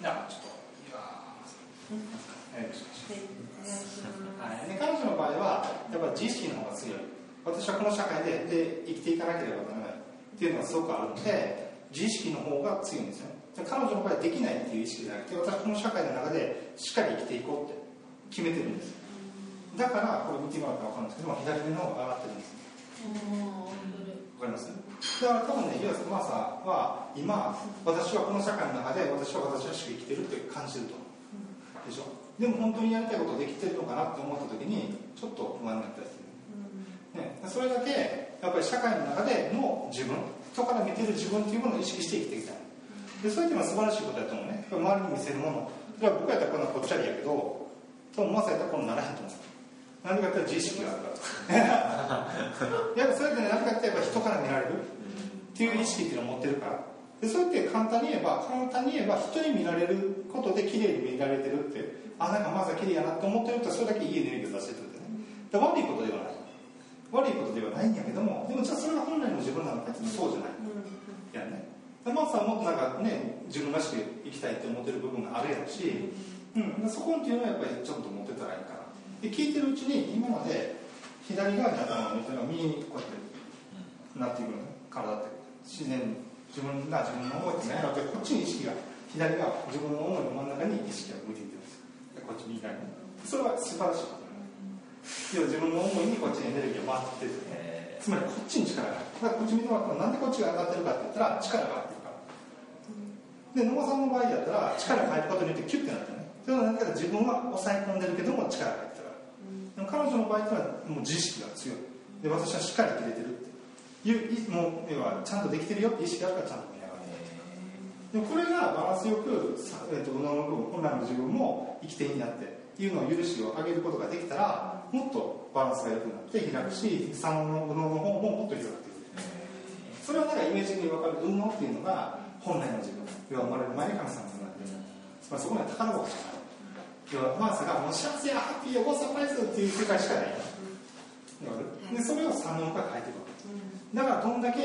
じゃあちょっといやお願いしますはい、で彼女の場合はやっぱり自意識の方が強い。私はこの社会でで生きていかなければならないっていうのがすごくあるので自意識の方が強いんですよ。で彼女の場合はできないっていう意識じゃなくて私はこの社会の中でしっかり生きていこうって決めてるんです。だからこれ見てもらったら分かるんですけども左目の方が上がってるんです。わかります？だから多分ね、イエス・マーサーは今、私はこの社会の中で私は私らしく生きてるって感じると。でしょ？でも本当にやりたいことできてるのかなって思った時にちょっと不安になったりする、ね、それだけやっぱり社会の中での自分人から見てる自分っていうものを意識して生きていきたい。でそういうのは素晴らしいことだと思うね。周りに見せるもの。それは僕やったらこんなぽっちゃりやけど多分マサやったらこんなならへんと思う。何でかって自意識があるからやっぱそれでね何かってやっぱ人から見られる。っていう意識っていうのを持ってるから。でそうやって簡単に言えば簡単に言えば人に見られることで綺麗に見られてるって。あなんかまずは綺麗やなと思ってるとそれだけいいエネルギーを出してるってね。で悪いことではない。悪いことではないんやけどもでもじゃあそれが本来の自分なのかってそうじゃない、やね。でマーさんもっとなんかね自分らしく生きたいって思ってる部分があるやろし、うん、そこっていうのはやっぱりちょっと持ってたらいいかなで聞いてるうちに今まで左側に頭を向いてるのが右にこうやってなっていくの。ね体って自然に自分が自分の思いってないのでこっちに意識が左側自分の思いの真ん中に意識が向いていってるんですでこっち右側にそれは素晴らしいこと要は自分の思いにこっちにエネルギーが回ってる、ね、つまりこっちに力があるだからこっち見てもらったらなんでこっちが上がってるかって言ったら力があってるか。らで野間さんの場合だったら力が入ることによってキュッてなってね。それは何か自分は抑え込んでるけども力が入ってるでも彼女の場合はもう自意識が強い。で私はしっかり切れてるっていうもう要はちゃんとできてるよって意識があるからちゃんと見上がってるでもこれがバランスよく、えー、との本来の自分も生きていいんだっていうのを許しを上げることができたらもっとバランスが良くなって開くし三の右脳の方ももっと広がっていく。それはなんかイメージに分かる運脳っていうのが本来の自分。要は生まれる前に神様になってる。まりそこには宝箱じゃない。要はマーサがもう幸せやハッピーやゴーサプライズっていう世界しかないでそれを三能が変えていくわけだからどんだけ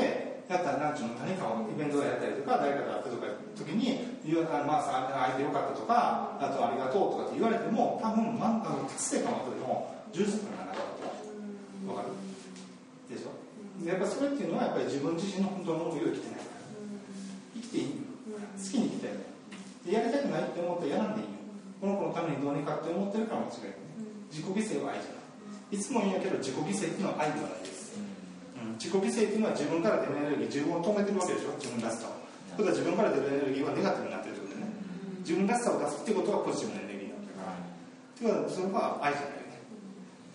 やったら何ちゅうの何かをイベントでやったりとか誰かと会ったとか時に「まあさ会えてよかった」とか「あとありがとう」とかって言われても多分まあの達成感はとでも充実感がなかったわかる。でしょ？でやっぱそれっていうのはやっぱり自分自身の本当の思いを生きてないから。生きていい。好きに生きたいでやりたくないって思ってやらんでいい。この子のためにどうにかって思ってるから間違いない。自己犠牲は愛じゃない。いつも言うんやけど自己犠牲っていうのは愛ではないです自己犠牲っていうのは自分から出るエネルギー自分を止めてるわけでしょ。自分らしさを。ということは自分から出るエネルギーはネガティブになってるってことでね自分らしさを出すってことはポジティブなエネルギーなんだから。ということはそれは愛じゃない。よね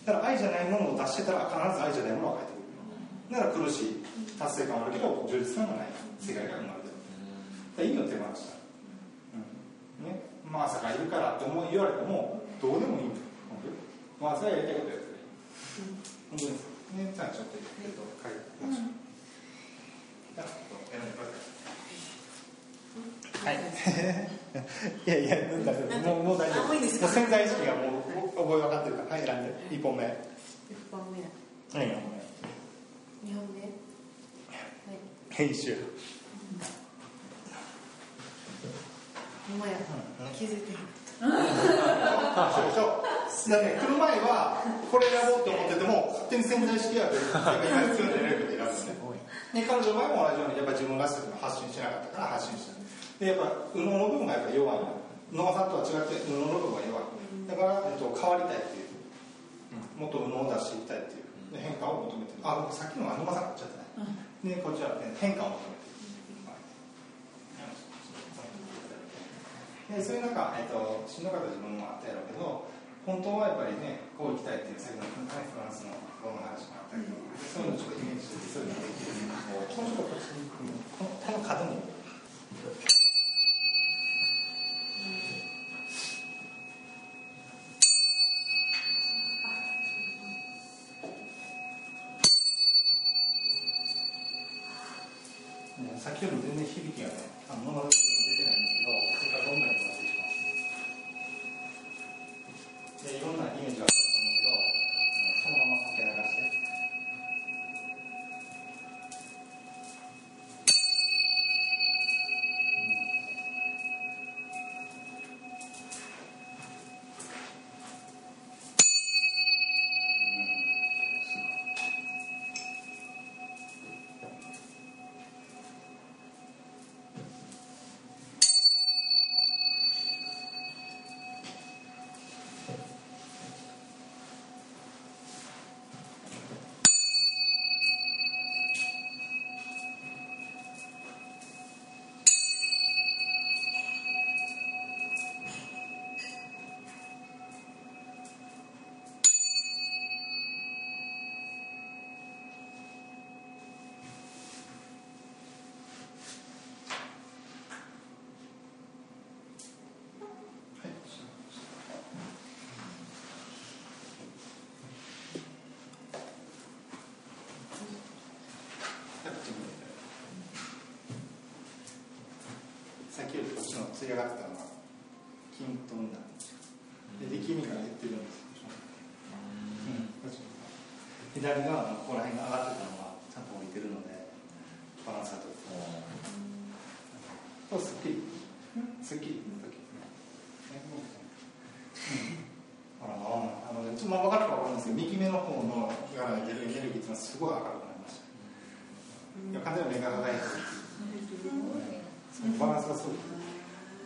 だから愛じゃないものを出してたら必ず愛じゃないものが返ってくる。だから苦しい達成感はあるけど充実感がない。世界が生まれてる。意味を手放した、うんね、まさかいるからって思い言われてもどうでもいいんだよまあそれはやりたいことやってる本当にね、じゃあちょっと、えっと、書いてみましょう。じゃあ、はい。いやいや、大丈夫。もう、もう大丈夫。もう潜在意識がもう、覚え分かってるから、はい、選んで、一本目。一本目。はい、二本目。はい。編集。ほんまや。気づいてる。そうでしょ？だね、来る前はこれやろうと思ってても勝手に潜在意識が今必要なエネルギーを選ぶんですね。で彼女の場合も同じようにやっぱ自分らしさと発信しなかったから発信した。でやっぱ右脳の部分がやっぱ弱いの。脳さんとは違って右脳の部分が弱い。だから、えっと、変わりたいっていう。もっと右脳を出していきたいっていう。で変化を求めてる。あ、さっきのは沼さん買っちゃったね。でこっちは、ね、変化を求めてる。でそういう中、えっと、しんどかった自分もあったやろうけど本当はやっぱりねこう行きたいっていう先ほどのフランスのこの話もあったけど、そういうのちょっとイメージしてそういうのができるこのちょっとこっちにこのこの角に。先より全然響きがね、あの物の出てないんですけど、で、いろ上がってたのが均等になるんですよで力みが減ってるんですよ、うん、左側のここら辺が上がってたのがちゃんと降りてるのでバランスが取れてとすっきりすっきりの時ほらあのちょっとまあ分かるか分かるんですけど右目の方のから出るエネルギーっていうのはすごい明るくなりました。いや完全に目が輝いてるバランスがすごい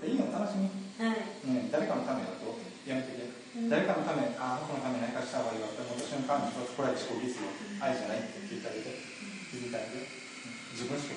いいの楽しみ、はい。ね、誰かのためだと？やめてけ、誰かのため？ああ僕のために何かした方がいいわって思った瞬間にこれは自己犠牲。愛じゃないって言ってあげて。気づいてあげて自分しか